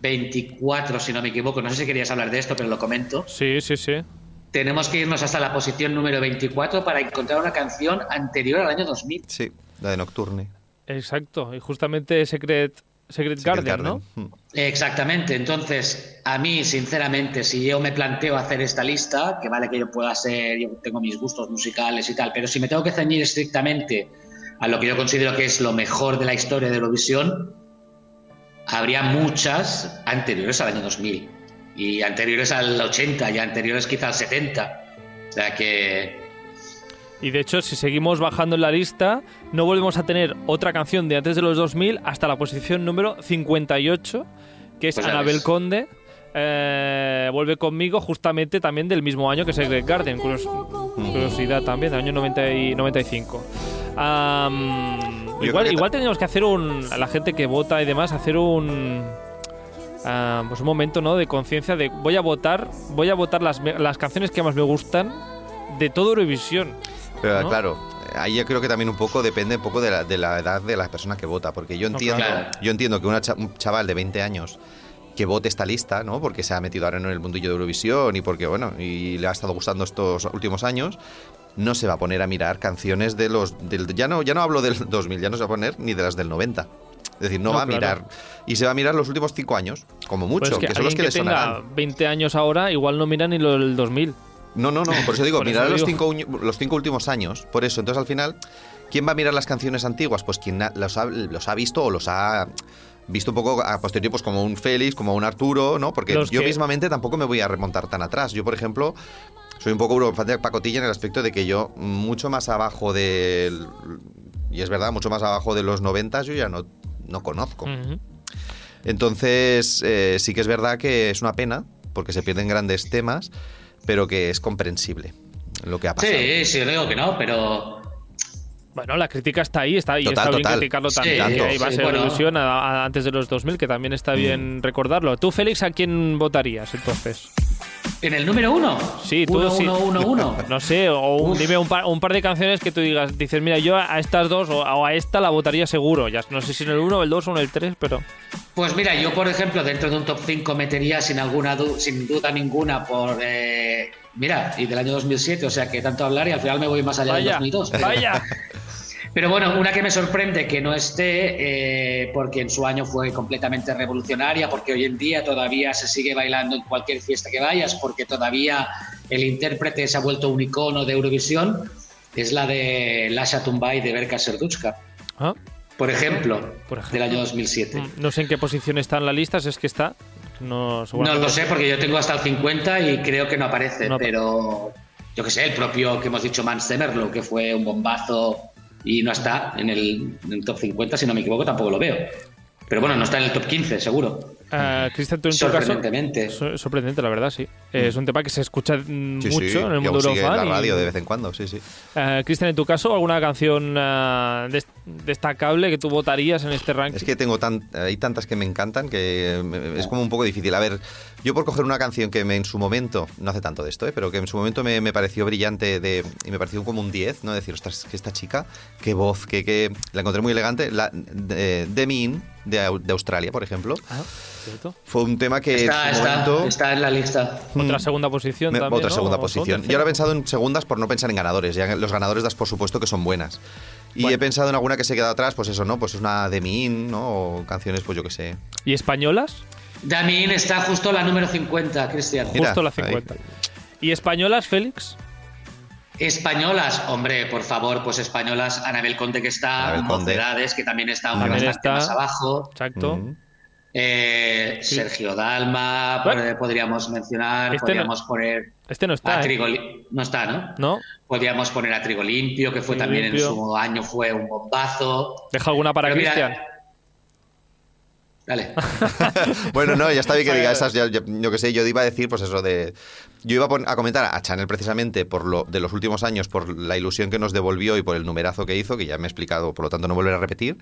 24, si no me equivoco. No sé si querías hablar de esto, pero lo comento. Sí, sí, sí. Tenemos que irnos hasta la posición número 24 para encontrar una canción anterior al año 2000. Sí, la de Nocturne. Exacto. Y justamente Secret, Secret, Secret Garden, ¿no? Mm. Exactamente. Entonces, a mí, sinceramente, si yo me planteo hacer esta lista, que vale que yo pueda ser, yo tengo mis gustos musicales y tal, pero si me tengo que ceñir estrictamente a lo que yo considero que es lo mejor de la historia de Eurovisión, habría muchas anteriores al año 2000 y anteriores al 80 y anteriores quizá al 70. O sea que Y de hecho, si seguimos bajando en la lista, no volvemos a tener otra canción de antes de los 2000 hasta la posición número 58, que es Pues Anabel. Conde. eh, vuelve conmigo justamente también del mismo año que Secret Garden. Curios- curiosidad también, del año 90 y 95. Am, Yo igual, igual tenemos que hacer un. A la gente que vota y demás, hacer un. ah, pues un momento ¿no? de conciencia de voy a votar voy a votar las, las canciones que más me gustan de todo Eurovisión Pero ¿no? claro, ahí yo creo que también un poco depende un poco de la, de la edad de la persona que vota, porque yo No, entiendo, claro. yo entiendo que una cha- un chaval de 20 años que vote esta lista, ¿no? Porque se ha metido ahora en el mundillo de Eurovisión y porque bueno, y le ha estado gustando estos últimos años, no se va a poner a mirar canciones de los del, ya no ya no hablo del 2000, ya no se va a poner ni de las del 90. Es decir, no, No, va a mirar y se va a mirar los últimos cinco años, como mucho, Pues es que, que, son los que, le tenga sonarán. 20 años ahora igual no mira ni lo del 2000 No, no, no, por eso digo, Por mirar eso los, digo. cinco, uño- los cinco últimos años. Por eso, entonces al final, ¿quién va a mirar las canciones antiguas? Pues quien los ha, los ha visto o los ha visto un poco a posteriori, pues como un Félix, como un Arturo, ¿no? Porque Los yo que- mismamente tampoco me voy a remontar tan atrás. Yo, por ejemplo, soy un poco eurofan de pacotilla en el aspecto de que yo, mucho más abajo del. Y es verdad, mucho más abajo de los 90 yo ya no, no conozco. Entonces, eh, sí que es verdad que es una pena, porque se pierden grandes temas, pero que es comprensible lo que ha pasado. sí, sí, digo que no, pero Bueno, la crítica está ahí, está ahí, Total, está bien total. criticarlo Sí, también. tanto. que iba a sí, ser bueno. Eurovisión a- a- antes de los 2000, que también está bien Mm. recordarlo. ¿Tú, Félix, a quién votarías entonces? En el número uno. Sí, tú uno, sí. uno, uno, uno. No sé, o un- dime un par, un par de canciones que tú digas, dices, mira, yo a estas dos o, a esta la votaría seguro. Ya no sé si en el 1, el 2 o en el 3, pero... Pues mira, yo por ejemplo dentro de un top 5 metería sin alguna du- sin duda ninguna por eh, mira y del año 2007, o sea que tanto hablar y al final me voy más allá del Vaya, 2002. Pero, vaya. pero bueno, una que me sorprende que no esté eh, porque en su año fue completamente revolucionaria, porque hoy en día todavía se sigue bailando en cualquier fiesta que vayas, porque todavía el intérprete se ha vuelto un icono de Eurovisión, es la de Lasha Tumbay de Berka Serduchka, Ah, por ejemplo, Por ejemplo. del año 2007. No sé en qué posición está en la lista, si es que está. No, No lo sé porque yo tengo hasta el 50 y creo que no aparece, No pero yo que sé, el propio que hemos dicho Man Semerlo, que fue un bombazo y no está en el, en el top 50, si no me equivoco, tampoco lo veo. Pero bueno, no está en el top 15, seguro. Cristian, tú en tu caso... Sorprendentemente. So- Sorprendente, la verdad, sí. Eh, Es un tema que se escucha mm, Sí, mucho sí, en el y mundo sigue en la y- radio de vez en cuando, sí, sí. Eh, Cristian, en tu caso, ¿alguna canción des- destacable que tú votarías en este ranking? Es que tengo tan, hay tantas que me encantan que me- es como un poco difícil. A ver, yo por coger una canción que me, en su momento, no hace tanto de esto, ¿eh? pero que en su momento me, me pareció brillante de, y me pareció como un 10, ¿no? Decir, ostras, que esta chica, qué voz, que, que la encontré muy elegante. La, de, Demi In, de, Au- de Australia, por ejemplo, Ah, cierto. fue un tema que Está, en su está, momento... está en la lista. Otra segunda posición Me- también, otra ¿no? segunda ¿O son posición. Yo ahora he pensado en segundas por no pensar en ganadores. Ya los ganadores das por supuesto que son buenas. Y Bueno. he pensado en alguna que se queda atrás, pues eso, ¿no? Pues es una Demi In, ¿no? O canciones, pues yo que sé. ¿Y españolas? Damin está justo la número 50, Cristian. Mira, Justo la ahí. 50. ¿Y españolas, Félix? Españolas, hombre, por favor, pues españolas, Anabel Conde que está. Mocedades que también está También bastante está. más abajo. Exacto. Mm. Eh, Sergio Dalma, podríamos mencionar, Este podríamos poner Este no a está, ¿eh? Trigo no está, ¿no? ¿No? Podríamos poner a Trigo Limpio, que fue Trigo también Limpio. en su año fue un bombazo. Deja alguna para Cristian. Dale. Bueno, no, ya está bien que diga esas, yo que sé, yo iba a decir, pues eso de... Yo iba a, a comentar a Chanel precisamente por lo de los últimos años, por la ilusión que nos devolvió y por el numerazo que hizo, que ya me he explicado, por lo tanto no volveré a repetir.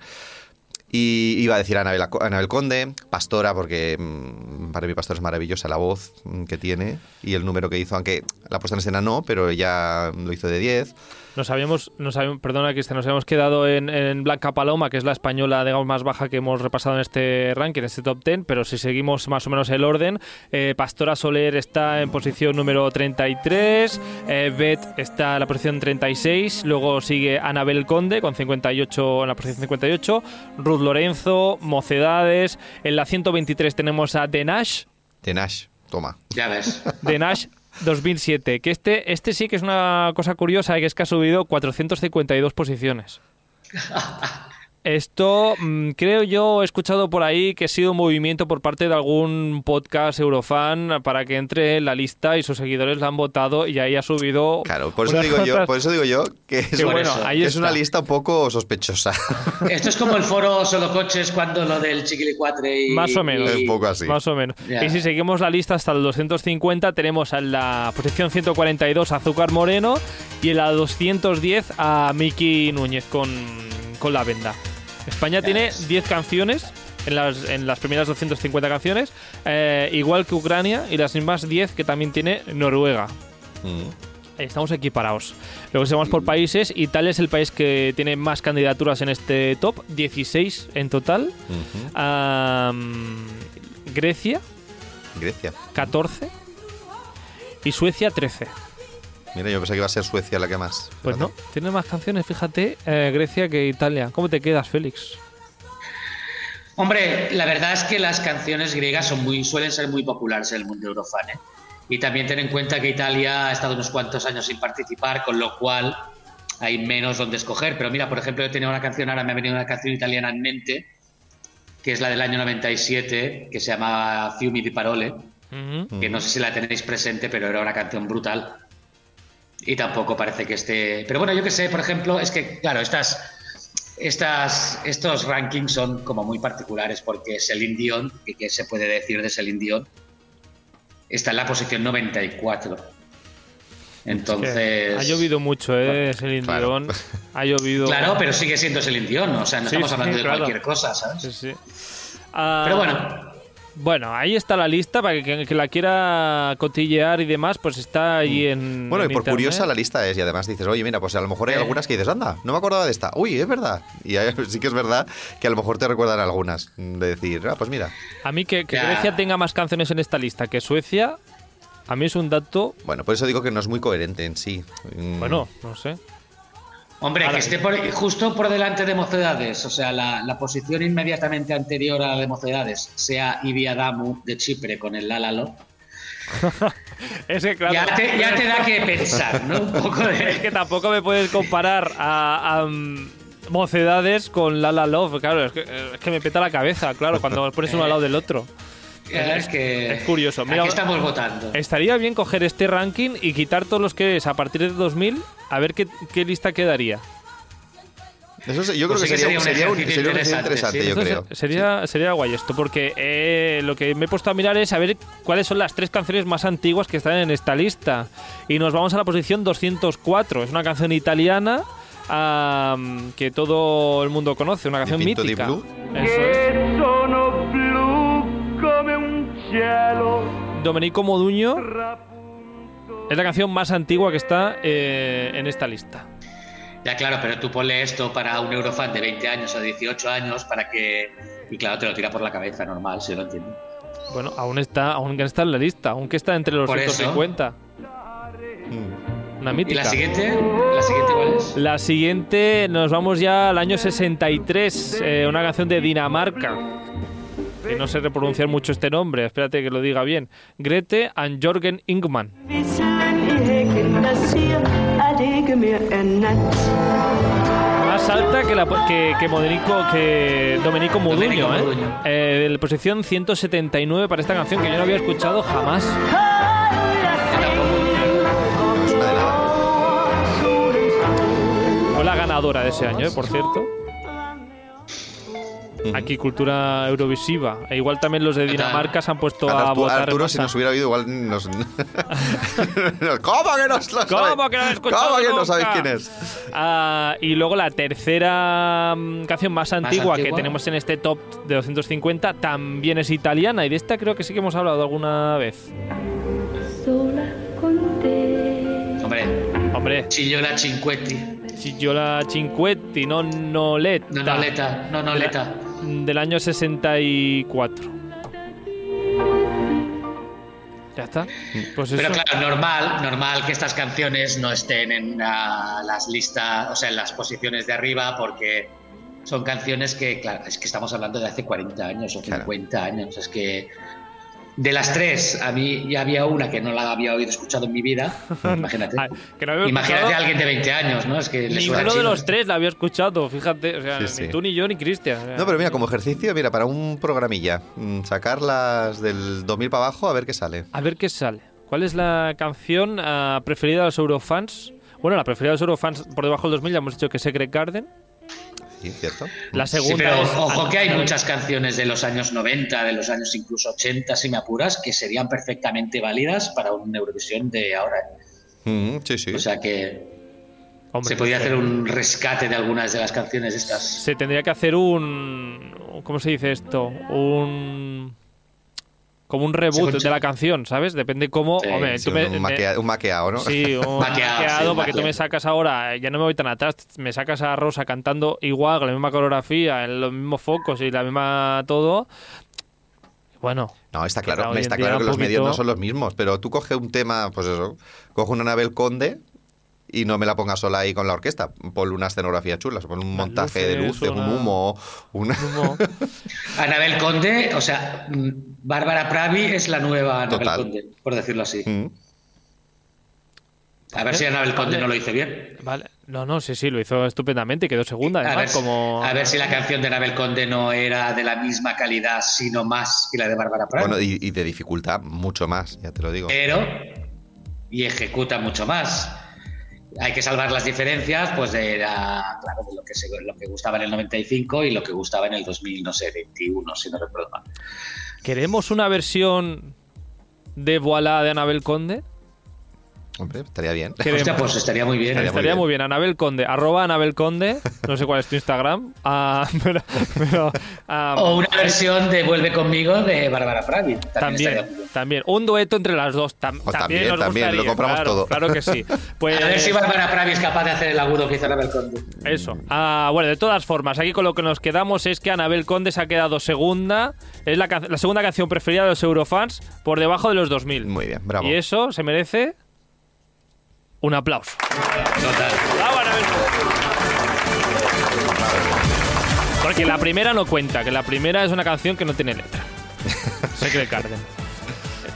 Y iba a decir Anabel, Anabel Conde, Pastora, porque mm, para mí Pastora es maravillosa la voz mm, que tiene y el número que hizo, aunque la puesta en escena no, pero ella lo hizo de 10. Nos habíamos, nos habíamos, perdona Cristian, nos habíamos quedado en, en Blanca Paloma, que es la española, digamos, más baja que hemos repasado en este ranking, en este top 10, pero si seguimos más o menos el orden, eh, Pastora Soler está en posición número 33, eh, Beth está en la posición 36, luego sigue Anabel Conde con 58 en la posición 58, Ruth Lorenzo, Mocedades, en la 123 tenemos a The Nash, Tenash, toma. Ya ves. The Nash 2007, que este, este sí que es una cosa curiosa, que es que ha subido 452 posiciones. Esto mm, creo yo he escuchado por ahí que ha sido un movimiento por parte de algún podcast eurofan para que entre en la lista y sus seguidores la han votado y ahí ha subido. Claro, por eso digo yo, por eso digo yo que es, bueno, eso, ahí es una lista un poco sospechosa. Esto es como el foro solo coches cuando lo del chiquilicuatre y... Más o menos. Es un poco así. Más o menos. Y si seguimos la lista hasta el 250, tenemos en la posición 142 a Azúcar Moreno y en la 210 a Miki Núñez con, con la venda. España tiene ves. 10 canciones en las, en las primeras 250 canciones, eh, igual que Ucrania y las mismas 10 que también tiene Noruega. Mm. Estamos equiparados. Luego si vamos por países, Italia es el país que tiene más candidaturas en este top, 16 en total. Grecia, Grecia. 14. Y Suecia, 13. Mira, yo pensé que iba a ser Suecia la que más. Pues no, tiene más canciones, fíjate, eh, Grecia que Italia. ¿Cómo te quedas, Félix? Hombre, la verdad es que las canciones griegas son muy, suelen ser muy populares en el mundo eurofan. ¿eh? Y también ten en cuenta que Italia ha estado unos cuantos años sin participar, con lo cual hay menos donde escoger. Pero mira, por ejemplo, yo tenía una canción, ahora me ha venido una canción italiana en mente, que es la del año 97, que se llama Fiumi di Parole, que no sé si la tenéis presente, pero era una canción brutal. Y tampoco parece que esté... Pero bueno, yo que sé, por ejemplo, es que, claro, estas, estas, estos rankings son como muy particulares porque Celine Dion, que qué se puede decir de Celine Dion, está en la posición 94. Entonces... Que ha llovido mucho, ¿eh? Celine Claro. Dion. Ha llovido. Claro, pero sigue siendo Celine Dion, o sea, no Sí, estamos sí, hablando de claro. cualquier cosa, ¿sabes? Sí, sí. Ah, Pero bueno, Bueno, ahí está la lista para que, que la quiera cotillear y demás, pues está ahí en. Bueno, en y por internet. curiosa la lista es, y además dices, oye, mira, pues a lo mejor hay Eh. algunas que dices, anda, no me acordaba de esta. Uy, es verdad. Y hay- sí que es verdad que a lo mejor te recuerdan algunas. De decir, ah, pues mira. A mí que, que Ya. Grecia tenga más canciones en esta lista que Suecia, a mí es un dato. Bueno, por eso digo que no es muy coherente en sí. Mm, Bueno, no sé. Hombre, que esté por- justo por delante de Mocedades, o sea, la, la posición inmediatamente anterior a la de Mocedades sea Ibiadamu de Chipre con el Lálalo, Es claro. ya, te, ya te da que pensar, ¿no? Un poco Es de... que tampoco me puedes comparar a, a, mm, mocedades con La La Love. Claro, es que, es que me peta la cabeza, claro, cuando los pones uno al lado del otro. Es, que... es curioso. Mira, Aquí estamos votando. Estaría bien coger este ranking y quitar todos los que es a partir de 2000, a ver qué, qué lista quedaría. Eso se- yo creo que sí que sería, un, sería sería un un, ejercicio sería un ejercicio interesante, interesante, sí. yo creo. se- Sería, sería guay esto, porque eh, lo que me he puesto a mirar es saber cuáles son las tres canciones más antiguas que están en esta lista. Y nos vamos a la posición 204. Es una canción italiana que todo el mundo conoce, una canción mítica. Eso es. Domenico Moduño es la canción más antigua que está eh, en esta lista. Ya claro, pero tú ponle esto para un eurofan de 20 años o 18 años para que... Y claro, te lo tira por la cabeza, normal, si lo entiendo. Bueno, aún está, aún está en la lista, aunque está entre los Por eso. 150. Mm. Una ¿Y mítica. la siguiente? ¿La siguiente cuál es? La siguiente, nos vamos ya al año 63, eh, una canción de Dinamarca. Que no sé pronunciar mucho este nombre, espérate que lo diga bien. Grete and Jorgen Ingman. Más alta que, la, que, que, Modenico, que Domenico Moduño, ¿eh? Eh, de la posición 179 para esta canción que yo no había escuchado jamás. Fue la ganadora de ese año, ¿eh? por cierto. Aquí cultura eurovisiva. E igual también los de. Dinamarca se han puesto a Arturo, votar. Arturo, si nos hubiera oído, igual nos. ¿Cómo que no lo sabe? ¿Cómo que no escuchado ¿Cómo que no sabéis quién es? Ah, y luego la tercera mm, canción más antigua, que antigua. tenemos en este top de 250 también es italiana y de esta creo que sí que hemos hablado alguna vez. sola con te. Hombre, Hombre, Chillola Cinquetti. Gigiola Cinquetti, no Noletta. No, Noleta, no, Noleta. Del año 64. Ya está. Pues eso. Pero claro, normal, normal que estas canciones no estén en ah, las listas, o sea, en las posiciones de arriba, porque son canciones que, claro, es que estamos hablando de hace 40 años o Claro. 50 años. Es que de las tres, a mí ya había una que no la había oído escuchado en mi vida. Imagínate. Que no había Imagínate a alguien de 20 años, ¿no? Es que le Ninguno de los tres la había escuchado, fíjate. O sea, Sí, ni sí. tú, ni yo, ni Cristian. o sea. No, pero mira, como ejercicio, mira, para un programilla, mm, sacarlas del 2000 para abajo a ver qué sale. A ver qué sale. ¿Cuál es la canción ah, preferida de los Eurofans? Bueno, la preferida de los Eurofans por debajo del 2000 ya hemos dicho que es Secret Garden. Sí, ¿cierto? La Sí, segunda pero es ojo que hay muchas canciones de los años 90, de los años incluso 80, si me apuras, que serían perfectamente válidas para una Eurovisión de ahora. Mm, sí, sí. O sea que Hombre, se podría hacer un rescate de algunas de las canciones estas. Se tendría que hacer un. ¿Cómo se dice esto? Un. Como un reboot de la canción, ¿sabes? Depende cómo. Sí, hombre, Sí, tú me- un, me- maquea- un maqueado, ¿no? Sí, un Maqueado, maqueado, sí, porque tú me sacas ahora, ya no me voy tan atrás, me sacas a Rosa cantando igual, con la misma coreografía, en los mismos focos y la misma todo. Bueno, No, está claro, está claro que un los medios no son los mismos, pero tú coge un tema, pues eso, coge una Anabel Conde y no me la pongas sola ahí con la orquesta. Ponle una escenografía chula, ponle un montaje de luces, luces, un una- humo, una... como- Anabel Conde, o sea, mm, Bárbara Pravi es la nueva Anabel Total. Conde, por decirlo así. Mm. A ver si Anabel Conde Vale. no lo hizo bien. Vale. No, no, sí, sí, lo hizo estupendamente y quedó segunda, A ver, además, como... a ver si la canción de Anabel Conde no era de la misma calidad, sino más que la de Bárbara Pravi. Bueno, y, y de dificultad mucho más, ya te lo digo. pero y ejecuta mucho más. Hay que salvar las diferencias, pues de, la- claro, de lo que se, lo que gustaba en el 95 y lo que gustaba en el 2000, no sé, 21, si no recuerdo mal. ¿Queremos una versión de Voilà de Anabel Conde? Hombre, estaría bien. Hostia, pues estaría muy bien. Estaría Estaría muy muy bien. Anabel Conde, arroba Anabel Conde, no sé cuál es tu Instagram, ah, pero, pero, ah, O una versión de Vuelve conmigo de Bárbara Pravi. También, también, un dueto entre las dos, tam- O también, también, nos también, lo gustaría, compramos claro, todo. Claro que sí. Pues A ver si Bárbara Pravi es capaz de hacer el agudo que hizo Anabel Conde. Eso. Ah, bueno, de todas formas, aquí con lo que nos quedamos es que Anabel Conde se ha quedado segunda. Es la, la segunda canción preferida de los Eurofans por debajo de los 2000. Muy bien, bravo. Y eso se merece un aplauso. Total. ¡Bravo, Anabel Conde! Porque la primera no cuenta, que la primera es una canción que no tiene letra. Secret Garden.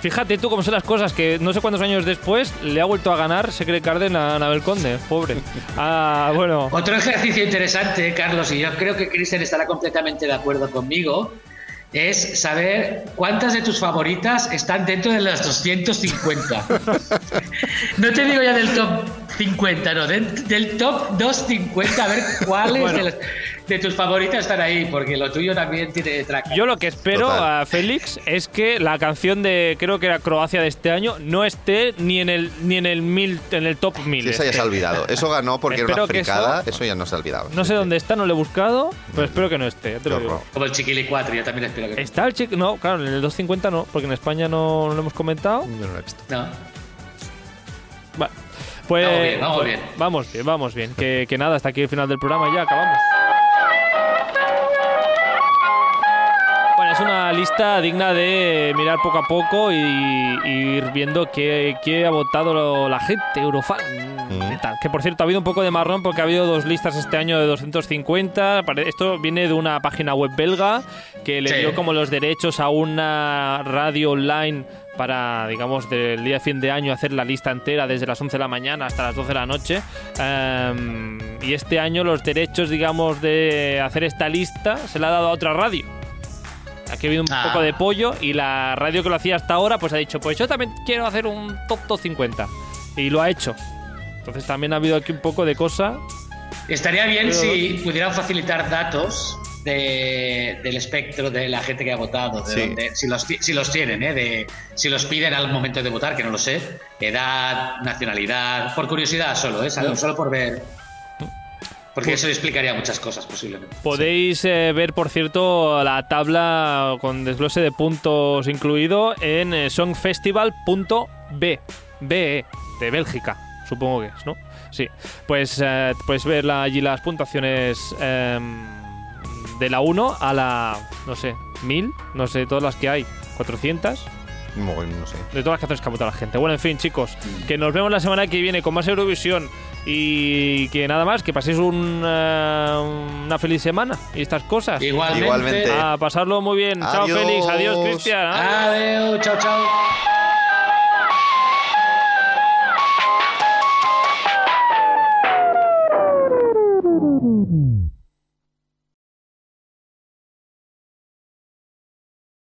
Fíjate tú cómo son las cosas, que no sé cuántos años después le ha vuelto a ganar Secret Garden a Anabel Conde, pobre. Ah, bueno. Otro ejercicio interesante, Carlos, y yo creo que Kristen estará completamente de acuerdo conmigo, es saber cuántas de tus favoritas están dentro de las 250. no te digo ya del top 50, no, del, del top 250, a ver cuáles Bueno. de, las- de tus favoritas están ahí, porque lo tuyo también tiene track. Yo lo que espero Total. a Félix es que la canción de creo que era Croacia de este año no esté ni en el ni en el mil en el top 1000. Sí, esa ya se ha olvidado. Eso ganó porque era una eso- fricada, eso... ya no se ha olvidado. No sé dónde está, no lo he buscado, pero espero que no esté. te lo digo. Como el Chiquili 4, yo también espero que Está el chico, no, claro, en el 250 no, porque en España no, no lo hemos comentado. Yo no lo he visto. No. Bueno, pues Vamos bien, vamos bien. Vamos bien, vamos bien. Que, que nada, hasta aquí el final del programa y ya acabamos. Es una lista digna de mirar poco a poco y, y ir viendo qué, qué ha votado la gente, Eurofan. y tal. Que por cierto, ha habido un poco de marrón porque ha habido dos listas este año de 250. Pare- Esto viene de una página web belga que le Sí. dio como los derechos a una radio online para, digamos, del día de fin de año hacer la lista entera desde las 11 de la mañana hasta las 12 de la noche. Em, y este año los derechos, digamos, de hacer esta lista se la ha dado a otra radio. Aquí ha habido un Ah. poco de pollo y la radio que lo hacía hasta ahora pues ha dicho, pues yo también quiero hacer un top top 50. Y lo ha hecho. Entonces también ha habido aquí un poco de cosa. Estaría bien Pero- si pudieran facilitar datos de- del espectro de la gente que ha votado, de Sí. dónde- si, los, ti- si los tienen, ¿eh? de, si los piden al momento de votar, que no lo sé, edad, nacionalidad, por curiosidad solo, ¿eh? Solo- solo por ver. Porque eso explicaría muchas cosas posiblemente. Podéis eh, ver, por cierto, la tabla con desglose de puntos incluido en eh, songfestival.b. BE, de Bélgica, supongo que es, ¿no? Sí. Pues eh, puedes ver la- allí las puntuaciones em, de la 1 a la, no sé, 1000, no sé, todas las que hay, 400. Bueno, no sé. de todas las canciones que ha votado la gente. Bueno, en fin, chicos, que nos vemos la semana que viene con más Eurovisión y que nada más, que paséis un, eh, una feliz semana y estas cosas. Igualmente. Igualmente. A pasarlo muy bien. Chao, Adiós. Félix. Adiós, Cristian. Adiós. Adiós, chao, chao.